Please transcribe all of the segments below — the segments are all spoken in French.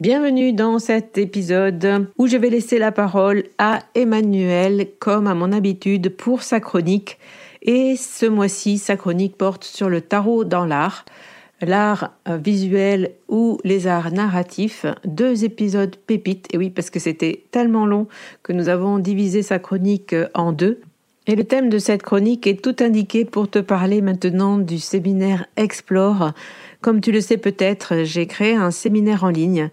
Bienvenue dans cet épisode où je vais laisser la parole à Emmanuel comme à mon habitude pour sa chronique. Et ce mois-ci, sa chronique porte sur le tarot dans l'art, l'art visuel ou les arts narratifs. Deux épisodes pépites. Et oui, parce que c'était tellement long que nous avons divisé sa chronique en deux. Et le thème de cette chronique est tout indiqué pour te parler maintenant du séminaire Explore comme tu le sais peut-être, j'ai créé un séminaire en ligne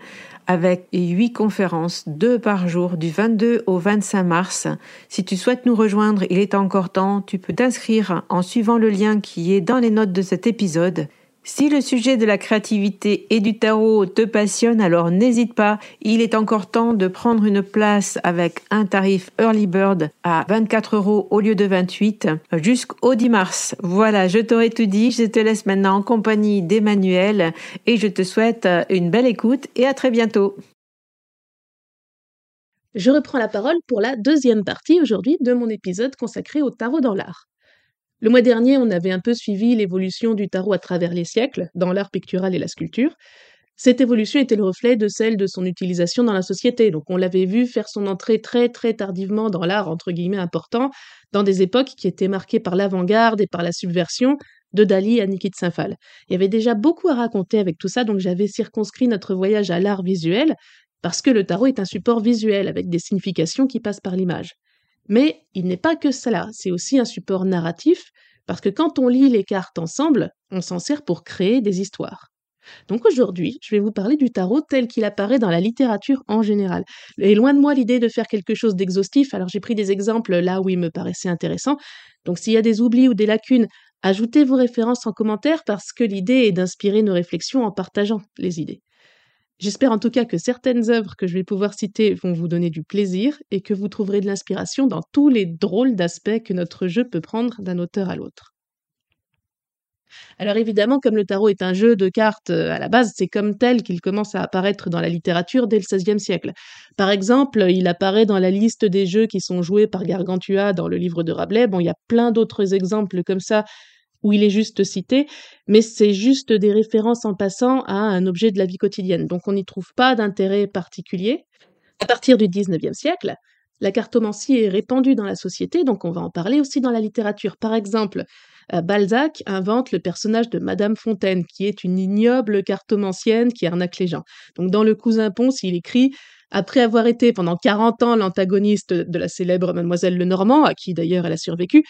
avec huit conférences, deux par jour, du 22 au 25 mars. Si tu souhaites nous rejoindre, il est encore temps, tu peux t'inscrire en suivant le lien qui est dans les notes de cet épisode. Si le sujet de la créativité et du tarot te passionne, alors n'hésite pas, il est encore temps de prendre une place avec un tarif Early Bird à 24 euros au lieu de 28 jusqu'au 10 mars. Voilà, je t'aurais tout dit, je te laisse maintenant en compagnie d'Emmanuel et je te souhaite une belle écoute et à très bientôt. Je reprends la parole pour la deuxième partie aujourd'hui de mon épisode consacré au tarot dans l'art. Le mois dernier, on avait un peu suivi l'évolution du tarot à travers les siècles, dans l'art pictural et la sculpture. Cette évolution était le reflet de celle de son utilisation dans la société. Donc on l'avait vu faire son entrée très très tardivement dans l'art entre guillemets important, dans des époques qui étaient marquées par l'avant-garde et par la subversion, de Dali à Niki de Saint-Phal. Il y avait déjà beaucoup à raconter avec tout ça, donc j'avais circonscrit notre voyage à l'art visuel, parce que le tarot est un support visuel avec des significations qui passent par l'image. Mais il n'est pas que cela, c'est aussi un support narratif, parce que quand on lit les cartes ensemble, on s'en sert pour créer des histoires. Donc aujourd'hui, je vais vous parler du tarot tel qu'il apparaît dans la littérature en général. Et loin de moi l'idée de faire quelque chose d'exhaustif, alors j'ai pris des exemples là où il me paraissait intéressant. Donc s'il y a des oublis ou des lacunes, ajoutez vos références en commentaire parce que l'idée est d'inspirer nos réflexions en partageant les idées. J'espère en tout cas que certaines œuvres que je vais pouvoir citer vont vous donner du plaisir et que vous trouverez de l'inspiration dans tous les drôles d'aspects que notre jeu peut prendre d'un auteur à l'autre. Alors évidemment, comme le tarot est un jeu de cartes euh, à la base, c'est comme tel qu'il commence à apparaître dans la littérature dès le XVIe siècle. Par exemple, il apparaît dans la liste des jeux qui sont joués par Gargantua dans le livre de Rabelais. Bon, il y a plein d'autres exemples comme ça où il est juste cité, mais c'est juste des références en passant à un objet de la vie quotidienne. Donc on n'y trouve pas d'intérêt particulier. À partir du XIXe siècle, la cartomancie est répandue dans la société, donc on va en parler aussi dans la littérature. Par exemple, euh, Balzac invente le personnage de Madame Fontaine, qui est une ignoble cartomancienne qui arnaque les gens. Donc dans Le Cousin Ponce, il écrit après avoir été pendant 40 ans l'antagoniste de la célèbre Mademoiselle Lenormand, à qui d'ailleurs elle a survécu,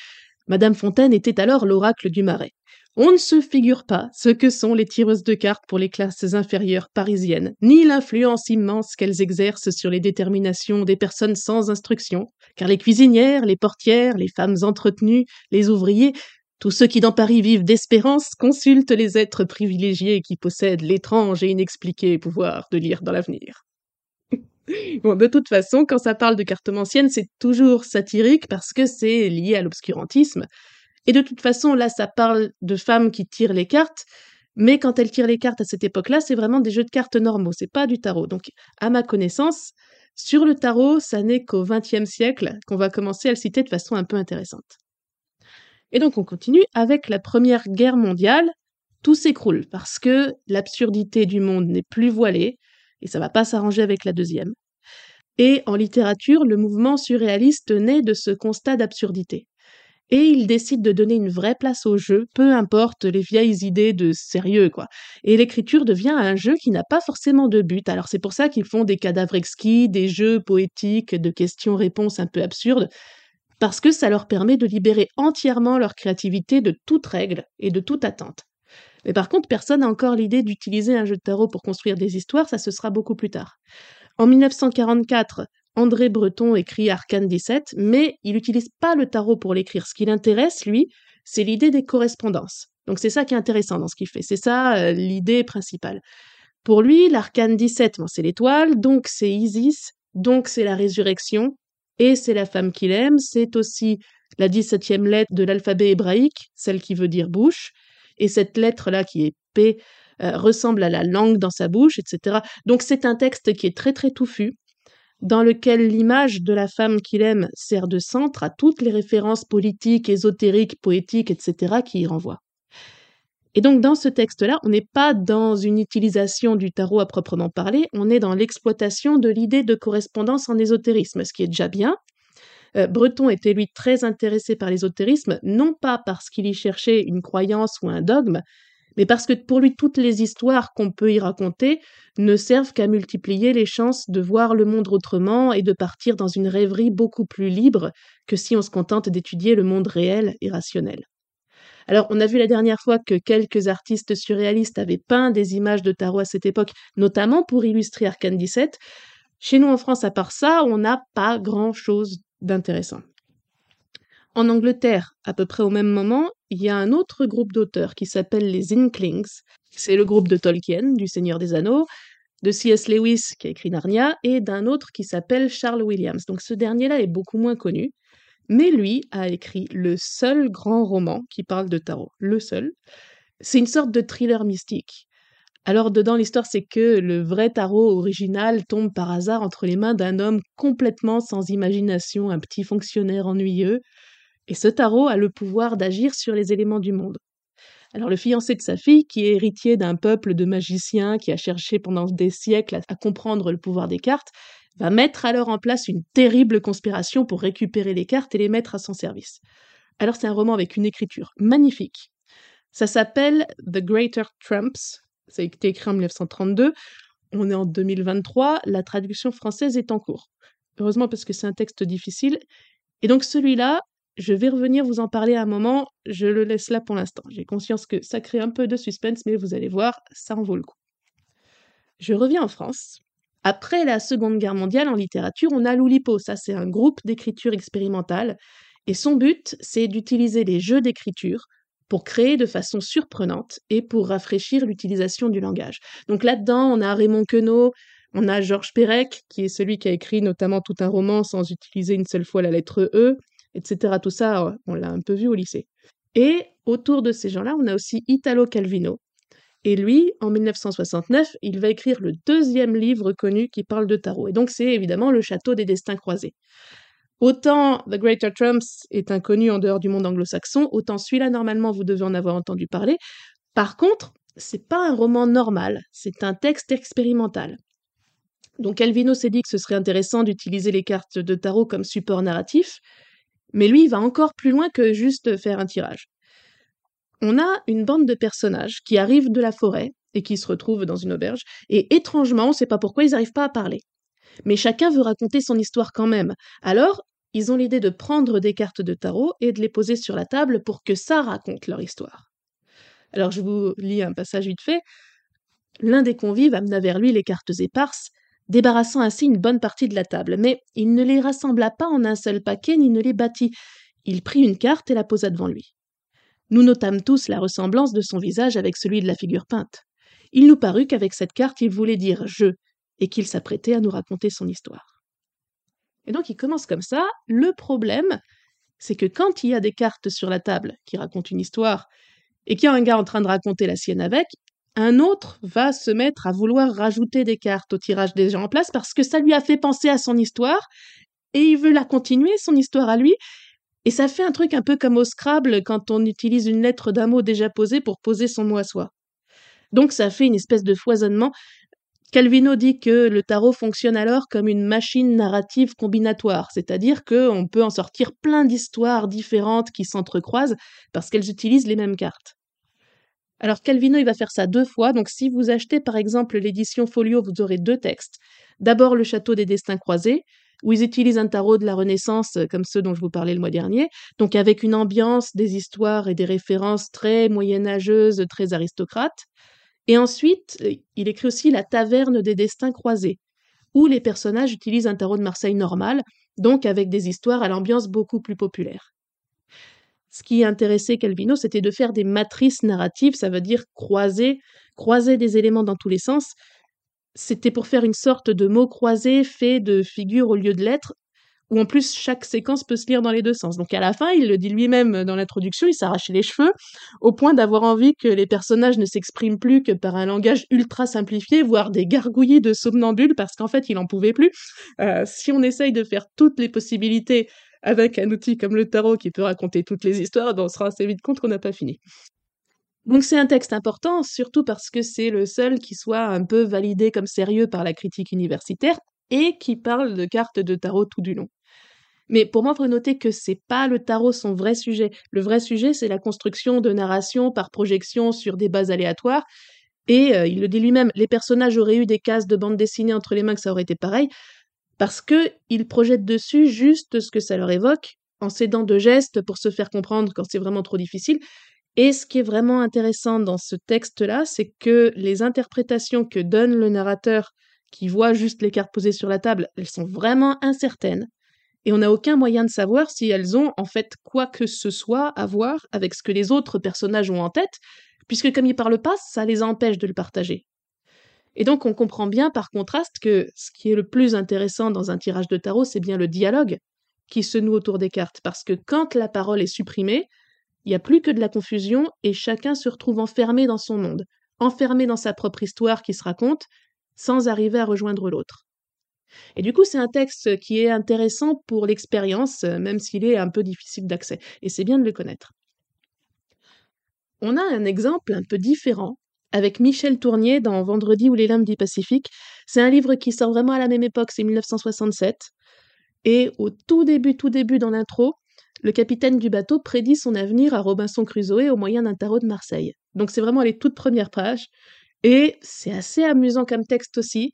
Madame Fontaine était alors l'oracle du Marais. On ne se figure pas ce que sont les tireuses de cartes pour les classes inférieures parisiennes, ni l'influence immense qu'elles exercent sur les déterminations des personnes sans instruction, car les cuisinières, les portières, les femmes entretenues, les ouvriers, tous ceux qui dans Paris vivent d'espérance consultent les êtres privilégiés qui possèdent l'étrange et inexpliqué pouvoir de lire dans l'avenir. Bon, de toute façon, quand ça parle de cartomancienne, c'est toujours satirique parce que c'est lié à l'obscurantisme. Et de toute façon, là, ça parle de femmes qui tirent les cartes, mais quand elles tirent les cartes à cette époque-là, c'est vraiment des jeux de cartes normaux, c'est pas du tarot. Donc, à ma connaissance, sur le tarot, ça n'est qu'au XXe siècle qu'on va commencer à le citer de façon un peu intéressante. Et donc, on continue avec la Première Guerre mondiale. Tout s'écroule parce que l'absurdité du monde n'est plus voilée, et ça va pas s'arranger avec la deuxième. Et en littérature, le mouvement surréaliste naît de ce constat d'absurdité. Et il décide de donner une vraie place au jeu, peu importe les vieilles idées de sérieux, quoi. Et l'écriture devient un jeu qui n'a pas forcément de but. Alors c'est pour ça qu'ils font des cadavres exquis, des jeux poétiques de questions-réponses un peu absurdes, parce que ça leur permet de libérer entièrement leur créativité de toute règle et de toute attente. Mais par contre, personne n'a encore l'idée d'utiliser un jeu de tarot pour construire des histoires, ça se sera beaucoup plus tard. En 1944, André Breton écrit Arcane 17, mais il n'utilise pas le tarot pour l'écrire. Ce qui l'intéresse, lui, c'est l'idée des correspondances. Donc c'est ça qui est intéressant dans ce qu'il fait. C'est ça euh, l'idée principale. Pour lui, l'arcane 17, c'est l'étoile, donc c'est Isis, donc c'est la résurrection, et c'est la femme qu'il aime, c'est aussi la 17e lettre de l'alphabet hébraïque, celle qui veut dire bouche, et cette lettre-là qui est P euh, ressemble à la langue dans sa bouche, etc. Donc c'est un texte qui est très très touffu, dans lequel l'image de la femme qu'il aime sert de centre à toutes les références politiques, ésotériques, poétiques, etc. qui y renvoient. Et donc dans ce texte-là, on n'est pas dans une utilisation du tarot à proprement parler, on est dans l'exploitation de l'idée de correspondance en ésotérisme, ce qui est déjà bien, euh, Breton était lui très intéressé par l'ésotérisme, non pas parce qu'il y cherchait une croyance ou un dogme, mais parce que pour lui toutes les histoires qu'on peut y raconter ne servent qu'à multiplier les chances de voir le monde autrement et de partir dans une rêverie beaucoup plus libre que si on se contente d'étudier le monde réel et rationnel. Alors, on a vu la dernière fois que quelques artistes surréalistes avaient peint des images de tarot à cette époque, notamment pour illustrer Arcane 17. Chez nous en France, à part ça, on n'a pas grand-chose d'intéressant. En Angleterre, à peu près au même moment, il y a un autre groupe d'auteurs qui s'appelle les Inklings. C'est le groupe de Tolkien, du Seigneur des Anneaux, de C.S. Lewis qui a écrit Narnia, et d'un autre qui s'appelle Charles Williams. Donc ce dernier-là est beaucoup moins connu, mais lui a écrit le seul grand roman qui parle de tarot. Le seul. C'est une sorte de thriller mystique. Alors dedans, l'histoire, c'est que le vrai tarot original tombe par hasard entre les mains d'un homme complètement sans imagination, un petit fonctionnaire ennuyeux, et ce tarot a le pouvoir d'agir sur les éléments du monde. Alors le fiancé de sa fille, qui est héritier d'un peuple de magiciens qui a cherché pendant des siècles à, comprendre le pouvoir des cartes, va mettre alors en place une terrible conspiration pour récupérer les cartes et les mettre à son service. Alors c'est un roman avec une écriture magnifique. Ça s'appelle The Greater Trumps, ça a été écrit en 1932. On est en 2023. La traduction française est en cours. Heureusement parce que c'est un texte difficile. Et donc celui-là, je vais revenir vous en parler à un moment. Je le laisse là pour l'instant. J'ai conscience que ça crée un peu de suspense, mais vous allez voir, ça en vaut le coup. Je reviens en France. Après la Seconde Guerre mondiale, en littérature, on a l'Oulipo. Ça, c'est un groupe d'écriture expérimentale. Et son but, c'est d'utiliser les jeux d'écriture pour créer de façon surprenante et pour rafraîchir l'utilisation du langage. Donc là-dedans, on a Raymond Queneau, on a Georges Perec, qui est celui qui a écrit notamment tout un roman sans utiliser une seule fois la lettre E, etc. Tout ça, on l'a un peu vu au lycée. Et autour de ces gens-là, on a aussi Italo Calvino. Et lui, en 1969, il va écrire le deuxième livre connu qui parle de tarot. Et donc c'est évidemment Le Château des Destins Croisés. Autant The Greater Trumps est inconnu en dehors du monde anglo-saxon, autant celui-là, normalement, vous devez en avoir entendu parler. Par contre, c'est pas un roman normal, c'est un texte expérimental. Donc Calvino s'est dit que ce serait intéressant d'utiliser les cartes de tarot comme support narratif, mais lui, il va encore plus loin que juste faire un tirage. On a une bande de personnages qui arrivent de la forêt et qui se retrouvent dans une auberge, et étrangement, on ne sait pas pourquoi, ils n'arrivent pas à parler. Mais chacun veut raconter son histoire quand même. Alors, ils ont l'idée de prendre des cartes de tarot et de les poser sur la table pour que ça raconte leur histoire. Alors je vous lis un passage vite fait. L'un des convives amena vers lui les cartes éparses, débarrassant ainsi une bonne partie de la table, mais il ne les rassembla pas en un seul paquet ni ne les battit. Il prit une carte et la posa devant lui. Nous notâmes tous la ressemblance de son visage avec celui de la figure peinte. Il nous parut qu'avec cette carte il voulait dire je, et qu'il s'apprêtait à nous raconter son histoire. Et donc il commence comme ça. Le problème, c'est que quand il y a des cartes sur la table qui racontent une histoire et qu'il y a un gars en train de raconter la sienne avec, un autre va se mettre à vouloir rajouter des cartes au tirage déjà en place parce que ça lui a fait penser à son histoire et il veut la continuer, son histoire à lui. Et ça fait un truc un peu comme au Scrabble quand on utilise une lettre d'un mot déjà posée pour poser son mot à soi. Donc ça fait une espèce de foisonnement Calvino dit que le tarot fonctionne alors comme une machine narrative combinatoire, c'est-à-dire qu'on peut en sortir plein d'histoires différentes qui s'entrecroisent parce qu'elles utilisent les mêmes cartes. Alors Calvino, il va faire ça deux fois, donc si vous achetez par exemple l'édition Folio, vous aurez deux textes. D'abord le Château des Destins Croisés, où ils utilisent un tarot de la Renaissance comme ceux dont je vous parlais le mois dernier, donc avec une ambiance, des histoires et des références très moyenâgeuses, très aristocrates. Et ensuite, euh, il écrit aussi La taverne des destins croisés, où les personnages utilisent un tarot de Marseille normal, donc avec des histoires à l'ambiance beaucoup plus populaire. Ce qui intéressait Calvino, c'était de faire des matrices narratives, ça veut dire croiser, croiser des éléments dans tous les sens. C'était pour faire une sorte de mot croisé fait de figures au lieu de lettres, où en plus chaque séquence peut se lire dans les deux sens. Donc à la fin, il le dit lui-même dans l'introduction, il s'arrachait les cheveux au point d'avoir envie que les personnages ne s'expriment plus que par un langage ultra simplifié, voire des gargouillis de somnambules, parce qu'en fait, il en pouvait plus. Euh, si on essaye de faire toutes les possibilités avec un outil comme le tarot qui peut raconter toutes les histoires, ben, on sera assez vite compte qu'on n'a pas fini. Donc c'est un texte important, surtout parce que c'est le seul qui soit un peu validé comme sérieux par la critique universitaire et qui parle de cartes de tarot tout du long. Mais pour moi, il faut noter que c'est pas le tarot son vrai sujet. Le vrai sujet, c'est la construction de narration par projection sur des bases aléatoires. Et euh, il le dit lui-même, les personnages auraient eu des cases de bande dessinée entre les mains que ça aurait été pareil, parce que il projette dessus juste ce que ça leur évoque, en s'aidant de gestes pour se faire comprendre quand c'est vraiment trop difficile. Et ce qui est vraiment intéressant dans ce texte-là, c'est que les interprétations que donne le narrateur, qui voit juste les cartes posées sur la table, elles sont vraiment incertaines et on n'a aucun moyen de savoir si elles ont en fait quoi que ce soit à voir avec ce que les autres personnages ont en tête, puisque comme ils parlent pas, ça les empêche de le partager. Et donc on comprend bien par contraste que ce qui est le plus intéressant dans un tirage de tarot, c'est bien le dialogue qui se noue autour des cartes, parce que quand la parole est supprimée, il n'y a plus que de la confusion et chacun se retrouve enfermé dans son monde, enfermé dans sa propre histoire qui se raconte, sans arriver à rejoindre l'autre. Et du coup, c'est un texte qui est intéressant pour l'expérience, même s'il est un peu difficile d'accès. Et c'est bien de le connaître. On a un exemple un peu différent avec Michel Tournier dans Vendredi ou les lames du Pacifique. C'est un livre qui sort vraiment à la même époque, c'est 1967. Et au tout début, tout début dans l'intro, le capitaine du bateau prédit son avenir à Robinson Crusoe au moyen d'un tarot de Marseille. Donc c'est vraiment les toutes premières pages. Et c'est assez amusant comme texte aussi.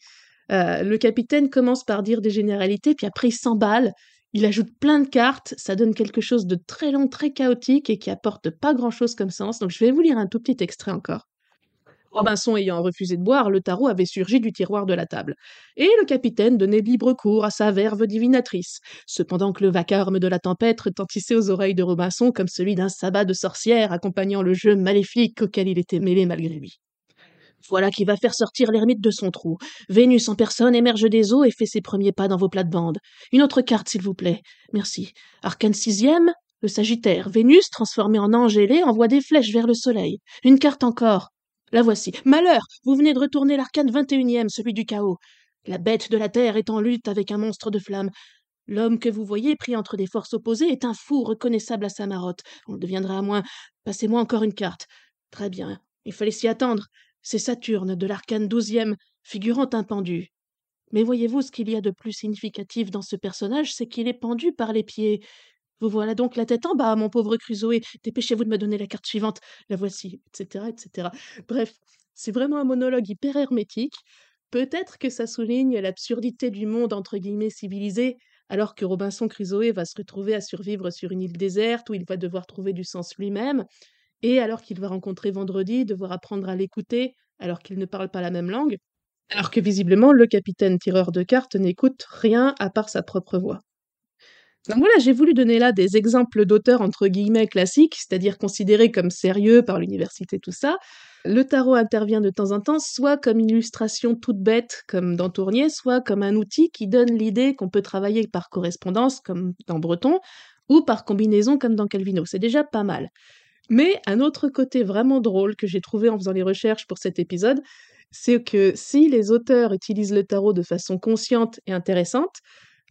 Euh, le capitaine commence par dire des généralités, puis après il s'emballe, il ajoute plein de cartes, ça donne quelque chose de très long, très chaotique et qui apporte pas grand-chose comme sens. Donc je vais vous lire un tout petit extrait encore. Robinson ayant refusé de boire, le tarot avait surgi du tiroir de la table, et le capitaine donnait libre cours à sa verve divinatrice, cependant que le vacarme de la tempête retentissait aux oreilles de Robinson comme celui d'un sabbat de sorcière accompagnant le jeu maléfique auquel il était mêlé malgré lui. Voilà qui va faire sortir l'ermite de son trou. Vénus en personne émerge des eaux et fait ses premiers pas dans vos plates-bandes. Une autre carte, s'il vous plaît. Merci. Arcane sixième, le Sagittaire. Vénus, transformée en ange ailé, envoie des flèches vers le soleil. Une carte encore. La voici. Malheur Vous venez de retourner l'arcane vingt et unième, celui du chaos. La bête de la terre est en lutte avec un monstre de flamme. L'homme que vous voyez pris entre des forces opposées est un fou reconnaissable à sa marotte. On le deviendra à moins. Passez-moi encore une carte. Très bien. Il fallait s'y attendre. C'est Saturne de l'arcane douzième, figurant un pendu. Mais voyez-vous ce qu'il y a de plus significatif dans ce personnage, c'est qu'il est pendu par les pieds. Vous voilà donc la tête en bas, mon pauvre Crusoé. Dépêchez-vous de me donner la carte suivante. La voici, etc., etc. Bref, c'est vraiment un monologue hyper hermétique. Peut-être que ça souligne l'absurdité du monde entre guillemets civilisé, alors que Robinson Crusoe va se retrouver à survivre sur une île déserte où il va devoir trouver du sens lui-même, et alors qu'il va rencontrer Vendredi, devoir apprendre à l'écouter alors qu'il ne parle pas la même langue, alors que visiblement le capitaine tireur de cartes n'écoute rien à part sa propre voix. Donc voilà, j'ai voulu donner là des exemples d'auteurs entre guillemets classiques, c'est-à-dire considérés comme sérieux par l'université, tout ça. Le tarot intervient de temps en temps, soit comme illustration toute bête, comme dans Tournier, soit comme un outil qui donne l'idée qu'on peut travailler par correspondance, comme dans Breton, ou par combinaison, comme dans Calvino. C'est déjà pas mal. Mais un autre côté vraiment drôle que j'ai trouvé en faisant les recherches pour cet épisode, c'est que si les auteurs utilisent le tarot de façon consciente et intéressante,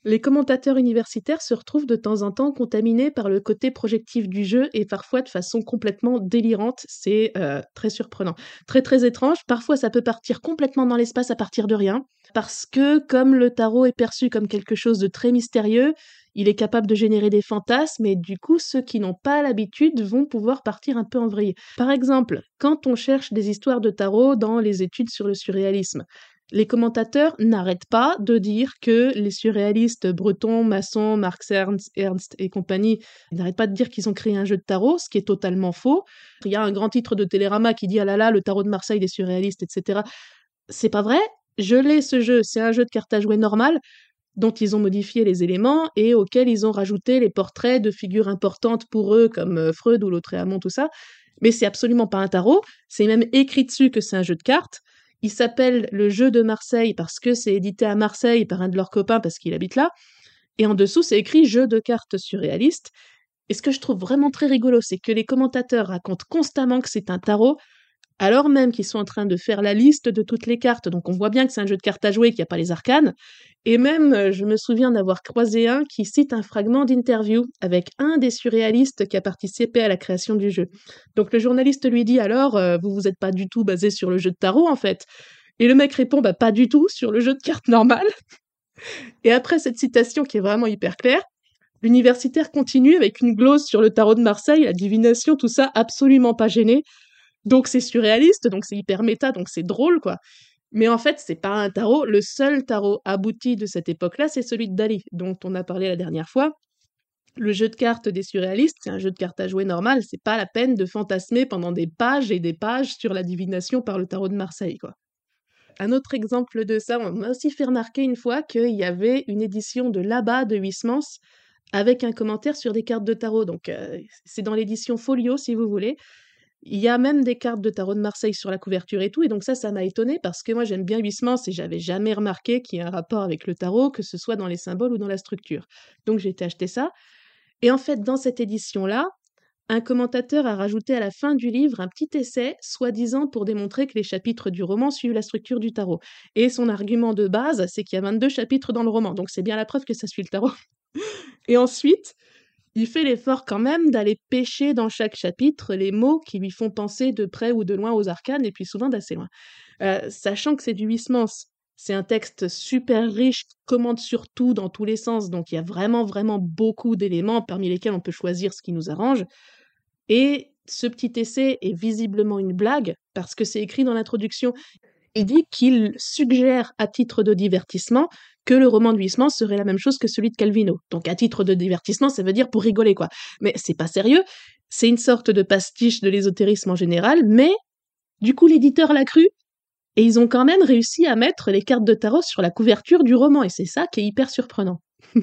les commentateurs universitaires se retrouvent de temps en temps contaminés par le côté projectif du jeu et parfois de façon complètement délirante. C'est euh, très surprenant. Très très étrange. Parfois ça peut partir complètement dans l'espace à partir de rien. Parce que comme le tarot est perçu comme quelque chose de très mystérieux, il est capable de générer des fantasmes et du coup ceux qui n'ont pas l'habitude vont pouvoir partir un peu en vrille. Par exemple, quand on cherche des histoires de tarot dans les études sur le surréalisme, les commentateurs n'arrêtent pas de dire que les surréalistes Breton, Masson, Marx Ernst, Ernst et compagnie n'arrêtent pas de dire qu'ils ont créé un jeu de tarot, ce qui est totalement faux. Il y a un grand titre de Télérama qui dit ah là là, le tarot de Marseille des surréalistes, etc. C'est pas vrai. Je l'ai ce jeu, c'est un jeu de cartes à jouer normal dont ils ont modifié les éléments et auquel ils ont rajouté les portraits de figures importantes pour eux comme euh, Freud ou Lautréamont, tout ça. Mais c'est absolument pas un tarot, c'est même écrit dessus que c'est un jeu de cartes. Il s'appelle Le Jeu de Marseille parce que c'est édité à Marseille par un de leurs copains parce qu'il habite là. Et en dessous, c'est écrit Jeu de cartes surréaliste. Et ce que je trouve vraiment très rigolo, c'est que les commentateurs racontent constamment que c'est un tarot, alors même qu'ils sont en train de faire la liste de toutes les cartes. Donc on voit bien que c'est un jeu de cartes à jouer, qu'il n'y a pas les arcanes. Et même, euh, je me souviens d'avoir croisé un qui cite un fragment d'interview avec un des surréalistes qui a participé à la création du jeu. Donc le journaliste lui dit alors, euh, vous vous êtes pas du tout basé sur le jeu de tarot en fait. Et le mec répond, bah pas du tout, sur le jeu de cartes normal. Et après cette citation qui est vraiment hyper claire, l'universitaire continue avec une glose sur le tarot de Marseille, la divination, tout ça absolument pas gêné. Donc c'est surréaliste, donc c'est hyper méta, donc c'est drôle, quoi. Mais en fait, c'est pas un tarot. Le seul tarot abouti de cette époque-là, c'est celui de Dali, dont on a parlé la dernière fois. Le jeu de cartes des surréalistes, c'est un jeu de cartes à jouer normal, c'est pas la peine de fantasmer pendant des pages et des pages sur la divination par le tarot de Marseille, quoi. Un autre exemple de ça, on m'a aussi fait remarquer une fois qu'il y avait une édition de là-bas de Huysmans avec un commentaire sur des cartes de tarot. Donc, euh, c'est dans l'édition Folio, si vous voulez. Il y a même des cartes de tarot de Marseille sur la couverture et tout, et donc ça, ça m'a étonné parce que moi j'aime bien Huysmans et j'avais jamais remarqué qu'il y a un rapport avec le tarot, que ce soit dans les symboles ou dans la structure. Donc j'ai été acheter ça. Et en fait, dans cette édition-là, un commentateur a rajouté à la fin du livre un petit essai, soi-disant pour démontrer que les chapitres du roman suivent la structure du tarot. Et son argument de base, c'est qu'il y a 22 chapitres dans le roman, donc c'est bien la preuve que ça suit le tarot. et ensuite, il fait l'effort quand même d'aller pêcher dans chaque chapitre les mots qui lui font penser de près ou de loin aux arcanes, et puis souvent d'assez loin. Euh, sachant que c'est du Huysmans, c'est un texte super riche, qui commande sur tout dans tous les sens, donc il y a vraiment, vraiment beaucoup d'éléments parmi lesquels on peut choisir ce qui nous arrange. Et ce petit essai est visiblement une blague, parce que c'est écrit dans l'introduction. Il dit qu'il suggère à titre de divertissement que le roman de serait la même chose que celui de Calvino. Donc à titre de divertissement, ça veut dire pour rigoler quoi. Mais c'est pas sérieux, c'est une sorte de pastiche de l'ésotérisme en général, mais du coup l'éditeur l'a cru et ils ont quand même réussi à mettre les cartes de tarot sur la couverture du roman et c'est ça qui est hyper surprenant.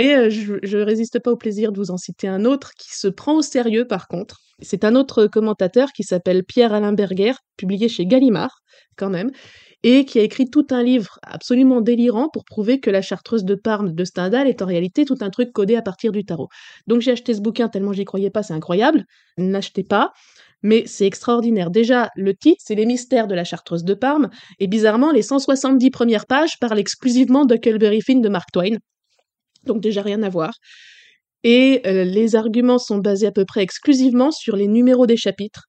Et euh, je, je résiste pas au plaisir de vous en citer un autre qui se prend au sérieux par contre. C'est un autre commentateur qui s'appelle Pierre Alain Berger, publié chez Gallimard quand même, et qui a écrit tout un livre absolument délirant pour prouver que la chartreuse de Parme de Stendhal est en réalité tout un truc codé à partir du tarot. Donc j'ai acheté ce bouquin tellement j'y croyais pas, c'est incroyable. N'achetez pas. Mais c'est extraordinaire. Déjà, le titre, c'est Les mystères de la chartreuse de Parme, et bizarrement, les 170 premières pages parlent exclusivement de Finn de Mark Twain. Donc déjà rien à voir. Et euh, les arguments sont basés à peu près exclusivement sur les numéros des chapitres.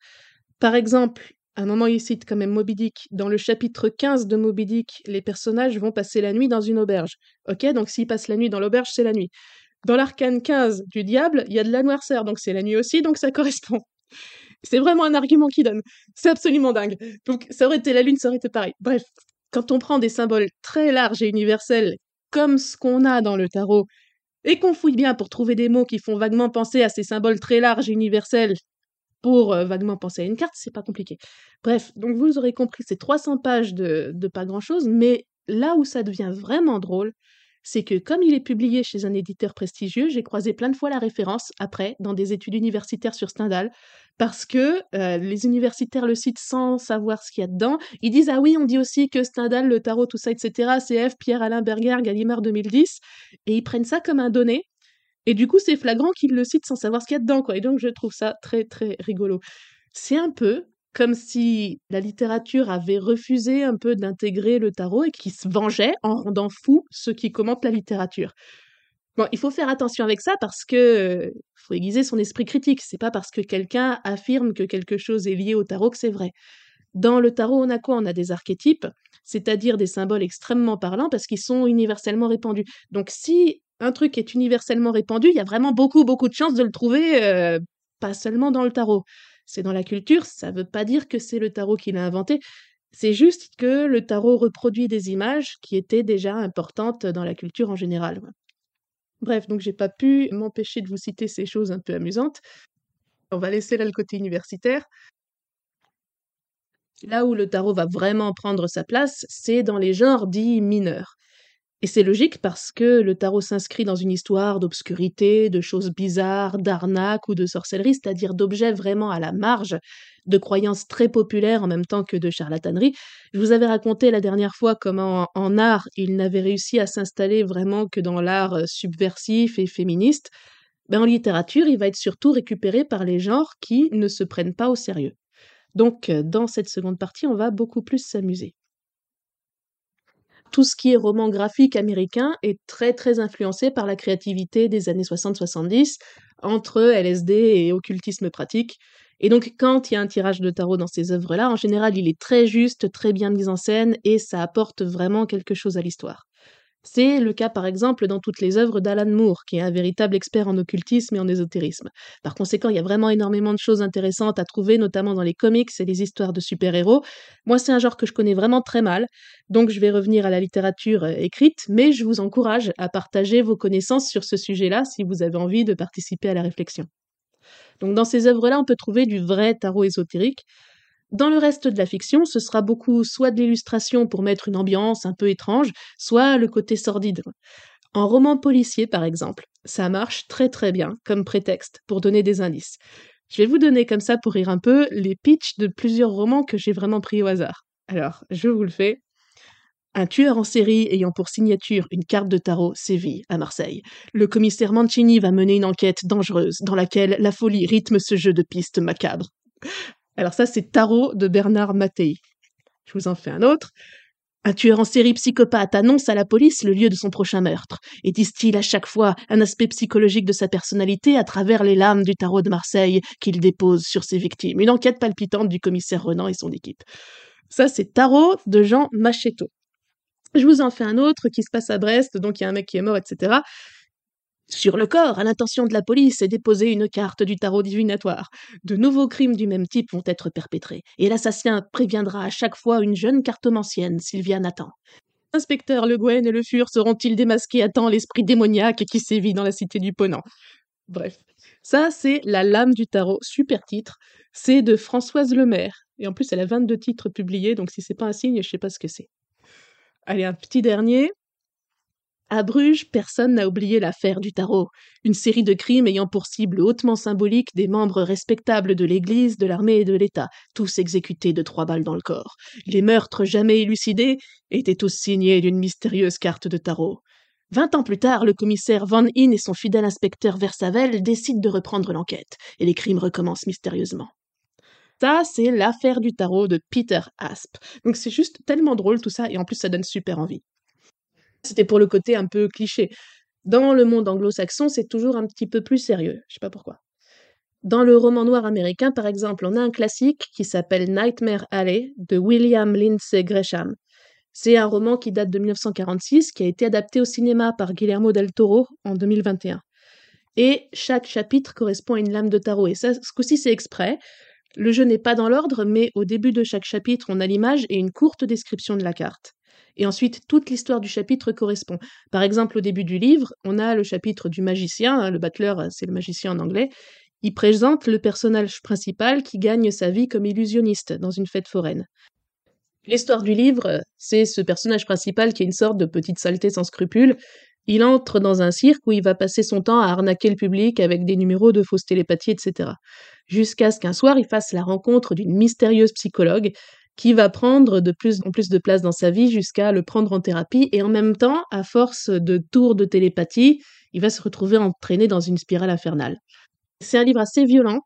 Par exemple, à un moment, il cite quand même Moby Dick. Dans le chapitre 15 de Moby Dick, les personnages vont passer la nuit dans une auberge. Ok, donc s'ils passent la nuit dans l'auberge, c'est la nuit. Dans l'arcane 15 du diable, il y a de la noirceur, donc c'est la nuit aussi, donc ça correspond. C'est vraiment un argument qui donne. C'est absolument dingue. Donc ça aurait été la lune, ça aurait été pareil. Bref, quand on prend des symboles très larges et universels, comme ce qu'on a dans le tarot, et qu'on fouille bien pour trouver des mots qui font vaguement penser à ces symboles très larges et universels, pour euh, vaguement penser à une carte, c'est pas compliqué. Bref, donc vous aurez compris, c'est 300 pages de, de pas grand-chose, mais là où ça devient vraiment drôle, c'est que comme il est publié chez un éditeur prestigieux, j'ai croisé plein de fois la référence après dans des études universitaires sur Stendhal, parce que euh, les universitaires le citent sans savoir ce qu'il y a dedans. Ils disent ah oui, on dit aussi que Stendhal, le tarot, tout ça, etc. CF, Pierre-Alain Berger, Gallimard 2010, et ils prennent ça comme un donné. Et du coup, c'est flagrant qu'ils le citent sans savoir ce qu'il y a dedans, quoi. Et donc, je trouve ça très, très rigolo. C'est un peu comme si la littérature avait refusé un peu d'intégrer le tarot et qui se vengeait en rendant fou ceux qui commentent la littérature. Bon, il faut faire attention avec ça parce que faut aiguiser son esprit critique. C'est pas parce que quelqu'un affirme que quelque chose est lié au tarot que c'est vrai. Dans le tarot, on a quoi On a des archétypes, c'est-à-dire des symboles extrêmement parlants parce qu'ils sont universellement répandus. Donc si un truc est universellement répandu, il y a vraiment beaucoup, beaucoup de chances de le trouver, euh, pas seulement dans le tarot c'est dans la culture, ça ne veut pas dire que c'est le tarot qui l'a inventé. C'est juste que le tarot reproduit des images qui étaient déjà importantes dans la culture en général. Bref, donc j'ai pas pu m'empêcher de vous citer ces choses un peu amusantes. On va laisser là le côté universitaire. Là où le tarot va vraiment prendre sa place, c'est dans les genres dits mineurs. Et c'est logique parce que le tarot s'inscrit dans une histoire d'obscurité, de choses bizarres, d'arnaques ou de sorcellerie, c'est-à-dire d'objets vraiment à la marge, de croyances très populaires en même temps que de charlatanerie. Je vous avais raconté la dernière fois comment en art, il n'avait réussi à s'installer vraiment que dans l'art euh, subversif et féministe. Ben, en littérature, il va être surtout récupéré par les genres qui ne se prennent pas au sérieux. Donc, euh, dans cette seconde partie, on va beaucoup plus s'amuser tout ce qui est roman graphique américain est très très influencé par la créativité des années 60-70 entre LSD et occultisme pratique. Et donc quand il y a un tirage de tarot dans ces œuvres-là, en général il est très juste, très bien mis en scène et ça apporte vraiment quelque chose à l'histoire. C'est le cas par exemple dans toutes les œuvres d'Alan Moore, qui est un véritable expert en occultisme et en ésotérisme. Par conséquent, il y a vraiment énormément de choses intéressantes à trouver, notamment dans les comics et les histoires de super-héros. Moi, c'est un genre que je connais vraiment très mal, donc je vais revenir à la littérature euh, écrite, mais je vous encourage à partager vos connaissances sur ce sujet-là si vous avez envie de participer à la réflexion. Donc dans ces œuvres-là, on peut trouver du vrai tarot ésotérique, dans le reste de la fiction, ce sera beaucoup soit de l'illustration pour mettre une ambiance un peu étrange, soit le côté sordide. En roman policier, par exemple, ça marche très très bien comme prétexte pour donner des indices. Je vais vous donner comme ça pour rire un peu les pitchs de plusieurs romans que j'ai vraiment pris au hasard. Alors, je vous le fais. Un tueur en série ayant pour signature une carte de tarot sévit à Marseille. Le commissaire Mancini va mener une enquête dangereuse dans laquelle la folie rythme ce jeu de pistes macabre. Alors ça, c'est Tarot de Bernard Mattei. Je vous en fais un autre. Un tueur en série psychopathe annonce à la police le lieu de son prochain meurtre et distille à chaque fois un aspect psychologique de sa personnalité à travers les lames du tarot de Marseille qu'il dépose sur ses victimes. Une enquête palpitante du commissaire Renan et son équipe. Ça, c'est Tarot de Jean Machetto. Je vous en fais un autre qui se passe à Brest, donc il y a un mec qui est mort, etc. Sur le corps, à l'intention de la police, est déposée une carte du tarot divinatoire. De nouveaux crimes du même type vont être perpétrés, et l'assassin préviendra à chaque fois une jeune cartomancienne, Sylvia Nathan. Inspecteur Le Guen et Le Fur seront-ils démasqués à temps l'esprit démoniaque qui sévit dans la cité du Ponant? Bref. Ça, c'est La lame du tarot, super titre. C'est de Françoise Lemaire. Et en plus, elle a 22 titres publiés, donc si c'est pas un signe, je sais pas ce que c'est. Allez, un petit dernier. À Bruges, personne n'a oublié l'affaire du tarot, une série de crimes ayant pour cible hautement symbolique des membres respectables de l'Église, de l'armée et de l'État, tous exécutés de trois balles dans le corps. Les meurtres jamais élucidés étaient tous signés d'une mystérieuse carte de tarot. Vingt ans plus tard, le commissaire Van In et son fidèle inspecteur Versavel décident de reprendre l'enquête, et les crimes recommencent mystérieusement. Ça, c'est l'affaire du tarot de Peter Asp. Donc c'est juste tellement drôle tout ça, et en plus ça donne super envie. C'était pour le côté un peu cliché. Dans le monde anglo-saxon, c'est toujours un petit peu plus sérieux. Je sais pas pourquoi. Dans le roman noir américain, par exemple, on a un classique qui s'appelle Nightmare Alley de William Lindsay Gresham. C'est un roman qui date de 1946, qui a été adapté au cinéma par Guillermo del Toro en 2021. et chaque chapitre correspond à une lame de tarot. Et ça, ce coup-ci, c'est exprès. Le jeu n'est pas dans l'ordre, mais au début de chaque chapitre, on a l'image et une courte description de la carte. Et ensuite, toute l'histoire du chapitre correspond. Par exemple, au début du livre, on a le chapitre du magicien, hein, le butler, c'est le magicien en anglais. Il présente le personnage principal qui gagne sa vie comme illusionniste dans une fête foraine. L'histoire du livre, c'est ce personnage principal qui est une sorte de petite saleté sans scrupules. Il entre dans un cirque où il va passer son temps à arnaquer le public avec des numéros de fausse télépathie, etc. Jusqu'à ce qu'un soir, il fasse la rencontre d'une mystérieuse psychologue qui va prendre de plus en plus de place dans sa vie jusqu'à le prendre en thérapie et en même temps, à force de tours de télépathie, il va se retrouver entraîné dans une spirale infernale. C'est un livre assez violent,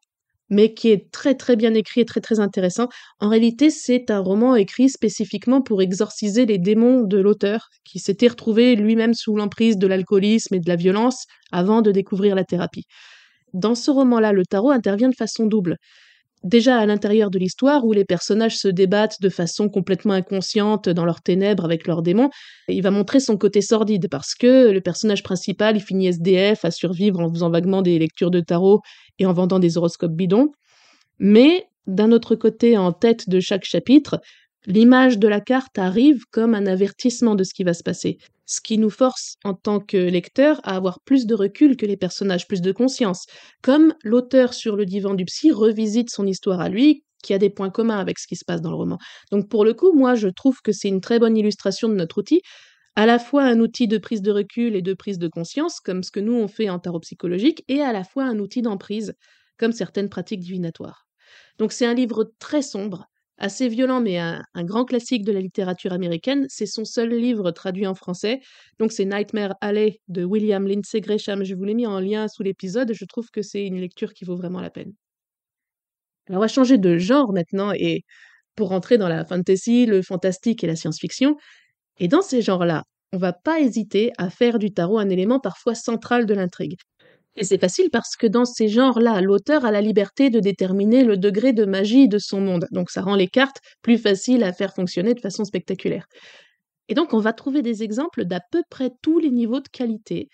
mais qui est très très bien écrit et très très intéressant. En réalité, c'est un roman écrit spécifiquement pour exorciser les démons de l'auteur, qui s'était retrouvé lui-même sous l'emprise de l'alcoolisme et de la violence avant de découvrir la thérapie. Dans ce roman-là, le tarot intervient de façon double déjà à l'intérieur de l'histoire où les personnages se débattent de façon complètement inconsciente dans leurs ténèbres avec leurs démons, il va montrer son côté sordide parce que le personnage principal, il finit SDF à survivre en faisant vaguement des lectures de tarot et en vendant des horoscopes bidons. Mais d'un autre côté, en tête de chaque chapitre, l'image de la carte arrive comme un avertissement de ce qui va se passer ce qui nous force en tant que lecteur à avoir plus de recul que les personnages, plus de conscience. Comme l'auteur sur le divan du psy revisite son histoire à lui, qui a des points communs avec ce qui se passe dans le roman. Donc pour le coup, moi je trouve que c'est une très bonne illustration de notre outil, à la fois un outil de prise de recul et de prise de conscience, comme ce que nous on fait en tarot psychologique, et à la fois un outil d'emprise, comme certaines pratiques divinatoires. Donc c'est un livre très sombre, assez violent, mais un, grand classique de la littérature américaine. C'est son seul livre traduit en français. Donc c'est Nightmare Alley de William Lindsay Gresham. Je vous l'ai mis en lien sous l'épisode. Je trouve que c'est une lecture qui vaut vraiment la peine. Alors on va changer de genre maintenant et pour rentrer dans la fantasy, le fantastique et la science-fiction. Et dans ces genres-là, on va pas hésiter à faire du tarot un élément parfois central de l'intrigue. Et c'est facile parce que dans ces genres-là, l'auteur a la liberté de déterminer le degré de magie de son monde. Donc ça rend les cartes plus faciles à faire fonctionner de façon spectaculaire. Et donc on va trouver des exemples d'à peu près tous les niveaux de qualité.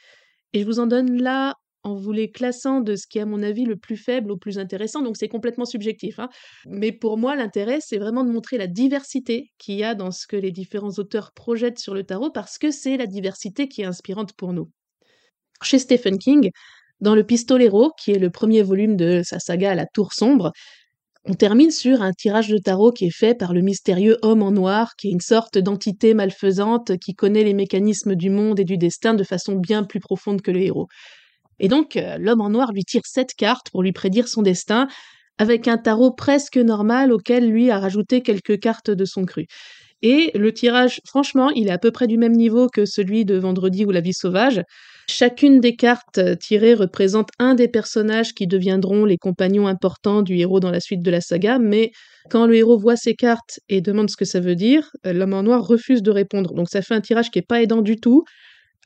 Et je vous en donne là en vous les classant de ce qui est à mon avis le plus faible au plus intéressant, donc c'est complètement subjectif. Hein. Mais pour moi, l'intérêt, c'est vraiment de montrer la diversité qu'il y a dans ce que les différents auteurs projettent sur le tarot, parce que c'est la diversité qui est inspirante pour nous. Chez Stephen King, dans le Pistolero, qui est le premier volume de sa saga La Tour Sombre, on termine sur un tirage de tarot qui est fait par le mystérieux homme en noir, qui est une sorte d'entité malfaisante qui connaît les mécanismes du monde et du destin de façon bien plus profonde que le héros. Et donc, euh, l'homme en noir lui tire sept cartes pour lui prédire son destin, avec un tarot presque normal auquel lui a rajouté quelques cartes de son cru. Et le tirage, franchement, il est à peu près du même niveau que celui de Vendredi ou La vie sauvage. Chacune des cartes euh, tirées représente un des personnages qui deviendront les compagnons importants du héros dans la suite de la saga, mais quand le héros voit ces cartes et demande ce que ça veut dire, euh, l'homme en noir refuse de répondre. Donc ça fait un tirage qui est pas aidant du tout.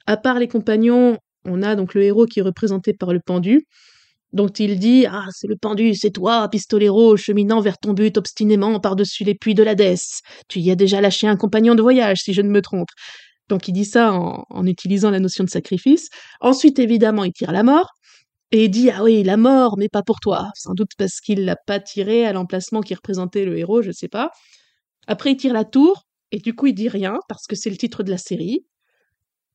À part les compagnons, on a donc le héros qui est représenté par le pendu, dont il dit Ah, c'est le pendu, c'est toi, pistolero, cheminant vers ton but obstinément par-dessus les puits de l'Hadès. Tu y as déjà lâché un compagnon de voyage, si je ne me trompe. Donc il dit ça en, utilisant la notion de sacrifice. Ensuite, évidemment, il tire la mort. Et il dit Ah oui, la mort, mais pas pour toi. Sans doute parce qu'il l'a pas tiré à l'emplacement qui représentait le héros, je sais pas. Après, il tire la tour, et du coup, il dit rien, parce que c'est le titre de la série.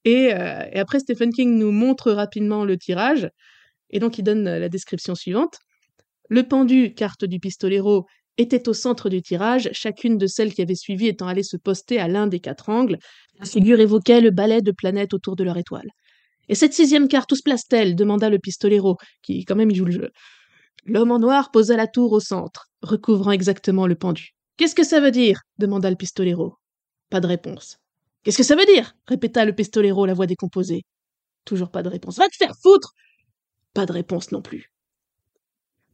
Et, euh, après, Stephen King nous montre rapidement le tirage, et donc il donne la description suivante. Le pendu, carte du pistolero, était au centre du tirage, chacune de celles qui avaient suivi étant allées se poster à l'un des quatre angles. La figure évoquait le balai de planètes autour de leur étoile. Et cette sixième carte, où se place-t-elle? demanda le pistolero, qui quand même joue le jeu. L'homme en noir posa la tour au centre, recouvrant exactement le pendu. Qu'est-ce que ça veut dire? demanda le pistolero. Pas de réponse. Qu'est-ce que ça veut dire? répéta le pistolero, la voix décomposée. Toujours pas de réponse. Va te faire foutre Pas de réponse non plus.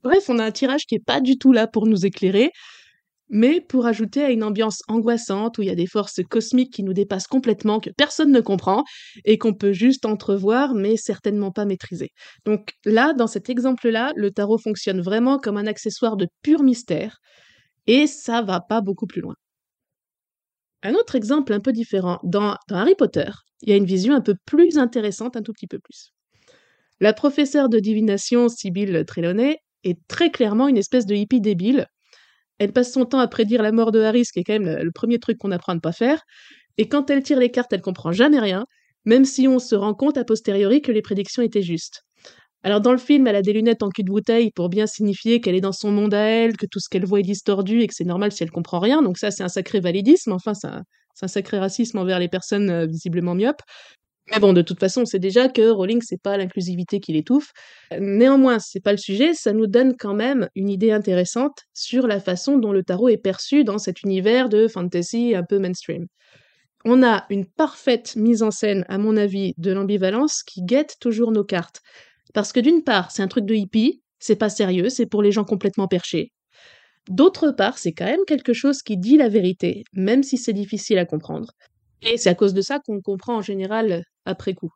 Bref, on a un tirage qui est pas du tout là pour nous éclairer, mais pour ajouter à une ambiance angoissante où il y a des forces cosmiques qui nous dépassent complètement, que personne ne comprend, et qu'on peut juste entrevoir, mais certainement pas maîtriser. Donc là, dans cet exemple-là, le tarot fonctionne vraiment comme un accessoire de pur mystère, et ça va pas beaucoup plus loin. Un autre exemple un peu différent, dans, dans Harry Potter, il y a une vision un peu plus intéressante, un tout petit peu plus. La professeure de divination, Sibylle Trelawney, est très clairement une espèce de hippie débile. Elle passe son temps à prédire la mort de Harry, ce qui est quand même le premier truc qu'on apprend à ne pas faire. Et quand elle tire les cartes, elle comprend jamais rien, même si on se rend compte a posteriori que les prédictions étaient justes. Alors dans le film, elle a des lunettes en cul de bouteille pour bien signifier qu'elle est dans son monde à elle, que tout ce qu'elle voit est distordu et que c'est normal si elle comprend rien. Donc ça, c'est un sacré validisme. Enfin, c'est un, sacré racisme envers les personnes euh, visiblement myopes. Mais bon, de toute façon, on sait déjà que Rowling, c'est pas l'inclusivité qui l'étouffe. Néanmoins, c'est pas le sujet, ça nous donne quand même une idée intéressante sur la façon dont le tarot est perçu dans cet univers de fantasy un peu mainstream. On a une parfaite mise en scène, à mon avis, de l'ambivalence qui guette toujours nos cartes. Parce que d'une part, c'est un truc de hippie, c'est pas sérieux, c'est pour les gens complètement perchés. D'autre part, c'est quand même quelque chose qui dit la vérité, même si c'est difficile à comprendre. Et c'est à cause de ça qu'on comprend en général après coup.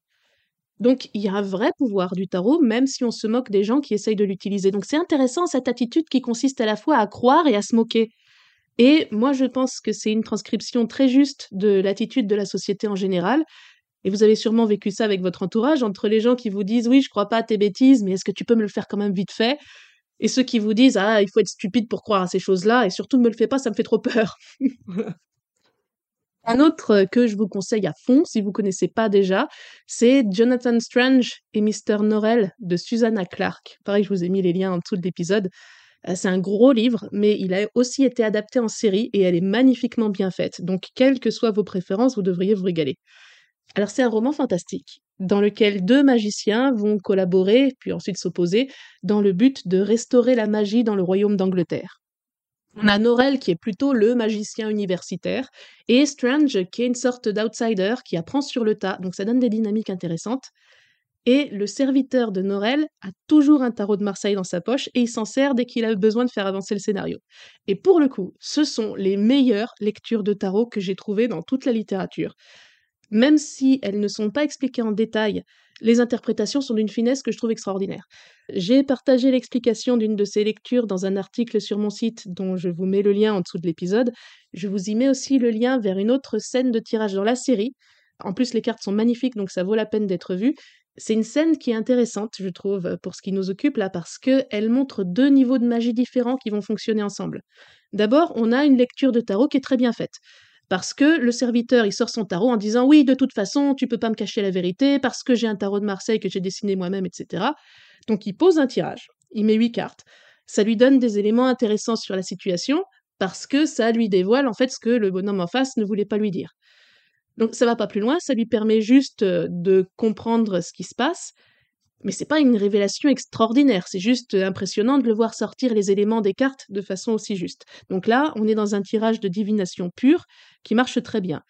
Donc il y a un vrai pouvoir du tarot, même si on se moque des gens qui essayent de l'utiliser. Donc c'est intéressant cette attitude qui consiste à la fois à croire et à se moquer. Et moi je pense que c'est une transcription très juste de l'attitude de la société en général. Et vous avez sûrement vécu ça avec votre entourage, entre les gens qui vous disent oui, je crois pas à tes bêtises, mais est-ce que tu peux me le faire quand même vite fait? Et ceux qui vous disent ah, il faut être stupide pour croire à ces choses-là, et surtout ne me le fais pas, ça me fait trop peur. Un autre que je vous conseille à fond, si vous ne connaissez pas déjà, c'est Jonathan Strange et Mr. Norrell de Susanna Clark. Pareil, je vous ai mis les liens en dessous de l'épisode. Euh, c'est un gros livre, mais il a aussi été adapté en série et elle est magnifiquement bien faite. Donc, quelles que soient vos préférences, vous devriez vous régaler. Alors, c'est un roman fantastique dans lequel deux magiciens vont collaborer, puis ensuite s'opposer, dans le but de restaurer la magie dans le royaume d'Angleterre. On a Norel qui est plutôt le magicien universitaire et Strange qui est une sorte d'outsider qui apprend sur le tas, donc ça donne des dynamiques intéressantes. Et le serviteur de Norel a toujours un tarot de Marseille dans sa poche et il s'en sert dès qu'il a besoin de faire avancer le scénario. Et pour le coup, ce sont les meilleures lectures de tarot que j'ai trouvées dans toute la littérature. Même si elles ne sont pas expliquées en détail, les interprétations sont d'une finesse que je trouve extraordinaire. J'ai partagé l'explication d'une de ces lectures dans un article sur mon site dont je vous mets le lien en dessous de l'épisode. Je vous y mets aussi le lien vers une autre scène de tirage dans la série. En plus, les cartes sont magnifiques, donc ça vaut la peine d'être vu. C'est une scène qui est intéressante, je trouve, pour ce qui nous occupe là, parce qu'elle montre deux niveaux de magie différents qui vont fonctionner ensemble. D'abord, on a une lecture de tarot qui est très bien faite. Parce que le serviteur, il sort son tarot en disant oui, de toute façon, tu peux pas me cacher la vérité, parce que j'ai un tarot de Marseille que j'ai dessiné moi-même, etc. Donc il pose un tirage, il met huit cartes. Ça lui donne des éléments intéressants sur la situation, parce que ça lui dévoile en fait ce que le bonhomme en face ne voulait pas lui dire. Donc ça va pas plus loin, ça lui permet juste euh, de comprendre ce qui se passe, mais c'est pas une révélation extraordinaire, c'est juste impressionnant de le voir sortir les éléments des cartes de façon aussi juste. Donc là, on est dans un tirage de divination pure qui marche très bien.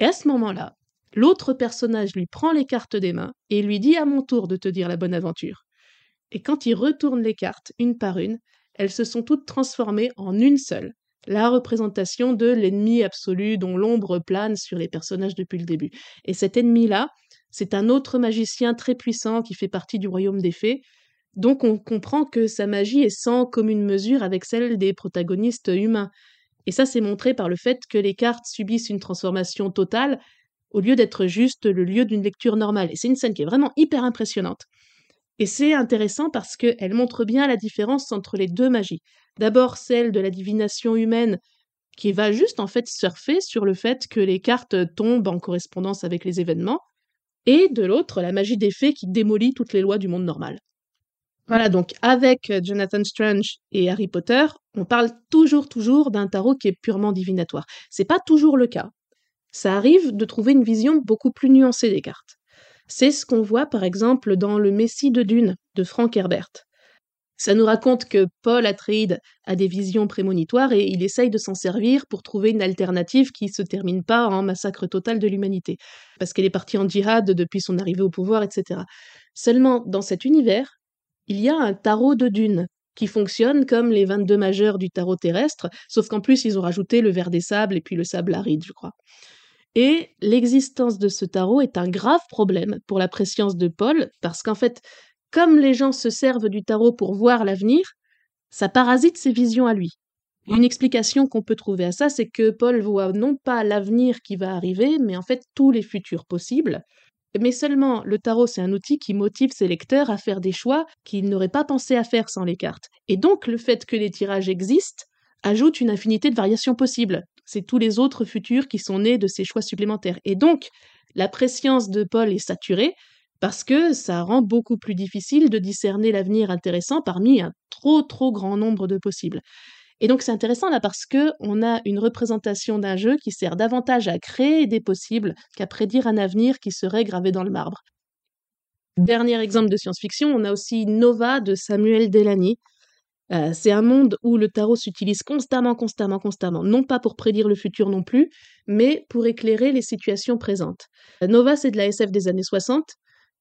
Et à ce moment-là, l'autre personnage lui prend les cartes des mains et lui dit à mon tour de te dire la bonne aventure. Et quand il retourne les cartes une par une, elles se sont toutes transformées en une seule, la représentation de l'ennemi absolu dont l'ombre plane sur les personnages depuis le début. Et cet ennemi-là, c'est un autre magicien très puissant qui fait partie du royaume des fées. Donc on comprend que sa magie est sans commune mesure avec celle des protagonistes humains. Et ça, c'est montré par le fait que les cartes subissent une transformation totale au lieu d'être juste le lieu d'une lecture normale. Et c'est une scène qui est vraiment hyper impressionnante. Et c'est intéressant parce qu'elle montre bien la différence entre les deux magies. D'abord celle de la divination humaine qui va juste en fait surfer sur le fait que les cartes tombent en correspondance avec les événements, et de l'autre, la magie des fées qui démolit toutes les lois du monde normal. Voilà, donc avec Jonathan Strange et Harry Potter, on parle toujours, toujours d'un tarot qui est purement divinatoire. C'est pas toujours le cas. Ça arrive de trouver une vision beaucoup plus nuancée des cartes. C'est ce qu'on voit par exemple dans Le Messie de Dune de Frank Herbert. Ça nous raconte que Paul Atreides a des visions prémonitoires et il essaye de s'en servir pour trouver une alternative qui se termine pas en massacre total de l'humanité, parce qu'elle est partie en djihad depuis son arrivée au pouvoir, etc. Seulement, dans cet univers, il y a un tarot de dunes qui fonctionne comme les 22 majeurs du tarot terrestre, sauf qu'en plus ils ont rajouté le verre des sables et puis le sable aride, je crois. Et l'existence de ce tarot est un grave problème pour la préscience de Paul, parce qu'en fait, comme les gens se servent du tarot pour voir l'avenir, ça parasite ses visions à lui. Une explication qu'on peut trouver à ça, c'est que Paul voit non pas l'avenir qui va arriver, mais en fait tous les futurs possibles. mais seulement le tarot, c'est un outil qui motive ses lecteurs à faire des choix qu'ils n'auraient pas pensé à faire sans les cartes. Et donc, le fait que les tirages existent ajoute une infinité de variations possibles. C'est tous les autres futurs qui sont nés de ces choix supplémentaires. Et donc, la préscience de Paul est saturée parce que ça rend beaucoup plus difficile de discerner l'avenir intéressant parmi un trop trop grand nombre de possibles. Et donc c'est intéressant là parce que on a une représentation d'un jeu qui sert davantage à créer des possibles qu'à prédire un avenir qui serait gravé dans le marbre. Dernier exemple de science-fiction, on a aussi Nova de Samuel Delany. Euh, c'est un monde où le tarot s'utilise constamment, constamment, constamment, non pas pour prédire le futur non plus, mais pour éclairer les situations présentes. Nova, c'est de la SF des années 60,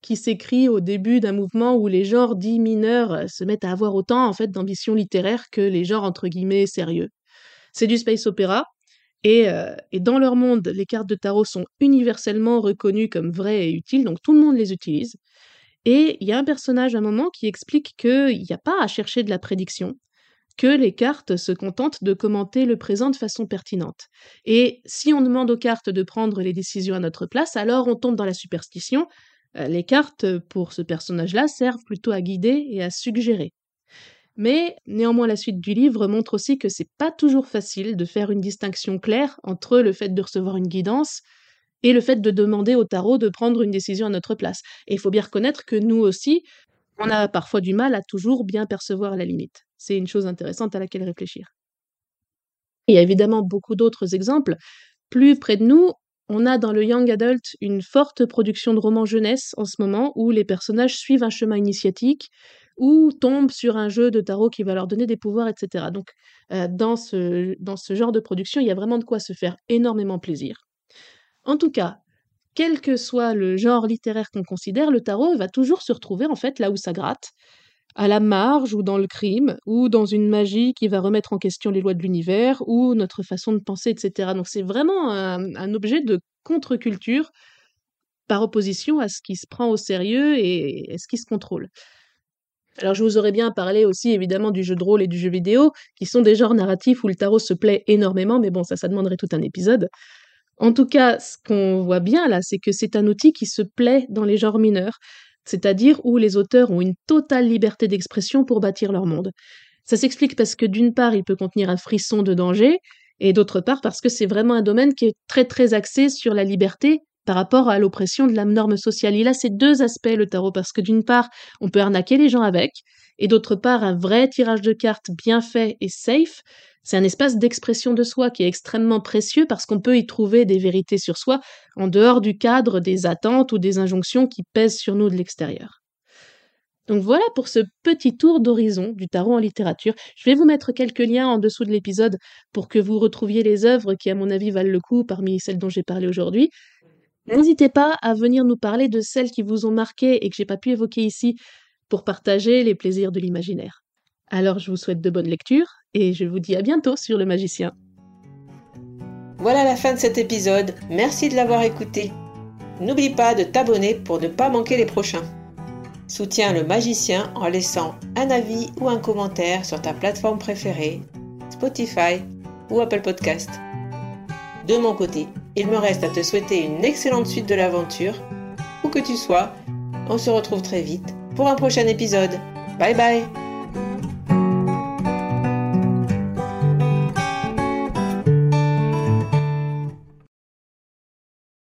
qui s'écrit au début d'un mouvement où les genres dits mineurs euh, se mettent à avoir autant en fait d'ambition littéraire que les genres entre guillemets sérieux. C'est du space opéra et, euh, et, dans leur monde, les cartes de tarot sont universellement reconnues comme vraies et utiles, donc tout le monde les utilise. Et il y a un personnage à un moment qui explique qu'il n'y a pas à chercher de la prédiction, que les cartes se contentent de commenter le présent de façon pertinente. Et si on demande aux cartes de prendre les décisions à notre place, alors on tombe dans la superstition, les cartes pour ce personnage-là servent plutôt à guider et à suggérer. Mais néanmoins, la suite du livre montre aussi que c'est pas toujours facile de faire une distinction claire entre le fait de recevoir une guidance et le fait de demander au tarot de prendre une décision à notre place. Et il faut bien reconnaître que nous aussi, on a parfois du mal à toujours bien percevoir la limite. C'est une chose intéressante à laquelle réfléchir. Il y a évidemment beaucoup d'autres exemples. Plus près de nous, on a dans le young adult une forte production de romans jeunesse en ce moment où les personnages suivent un chemin initiatique ou tombent sur un jeu de tarot qui va leur donner des pouvoirs, etc. Donc euh, dans, ce, dans ce genre de production, il y a vraiment de quoi se faire énormément plaisir. En tout cas, quel que soit le genre littéraire qu'on considère, le tarot va toujours se retrouver en fait là où ça gratte, à la marge ou dans le crime, ou dans une magie qui va remettre en question les lois de l'univers, ou notre façon de penser, etc. Donc c'est vraiment un, objet de contre-culture par opposition à ce qui se prend au sérieux et, à ce qui se contrôle. Alors je vous aurais bien parlé aussi évidemment du jeu de rôle et du jeu vidéo, qui sont des genres narratifs où le tarot se plaît énormément, mais bon, ça, ça demanderait tout un épisode. En tout cas, ce qu'on voit bien là, c'est que c'est un outil qui se plaît dans les genres mineurs, c'est-à-dire où les auteurs ont une totale liberté d'expression pour bâtir leur monde. Ça s'explique parce que d'une part, il peut contenir un frisson de danger, et d'autre part parce que c'est vraiment un domaine qui est très très axé sur la liberté par rapport à l'oppression de la norme sociale. Il a ces deux aspects, le tarot, parce que d'une part, on peut arnaquer les gens avec, et d'autre part, un vrai tirage de cartes bien fait et safe, c'est un espace d'expression de soi qui est extrêmement précieux parce qu'on peut y trouver des vérités sur soi en dehors du cadre des attentes ou des injonctions qui pèsent sur nous de l'extérieur. Donc voilà pour ce petit tour d'horizon du tarot en littérature. Je vais vous mettre quelques liens en dessous de l'épisode pour que vous retrouviez les œuvres qui, à mon avis, valent le coup parmi celles dont j'ai parlé aujourd'hui. N'hésitez pas à venir nous parler de celles qui vous ont marqué et que j'ai pas pu évoquer ici pour partager les plaisirs de l'imaginaire. Alors je vous souhaite de bonnes lectures et je vous dis à bientôt sur le magicien. Voilà la fin de cet épisode, merci de l'avoir écouté. N'oublie pas de t'abonner pour ne pas manquer les prochains. Soutiens le magicien en laissant un avis ou un commentaire sur ta plateforme préférée, Spotify ou Apple Podcast. De mon côté, il me reste à te souhaiter une excellente suite de l'aventure. Où que tu sois, on se retrouve très vite pour un prochain épisode. Bye bye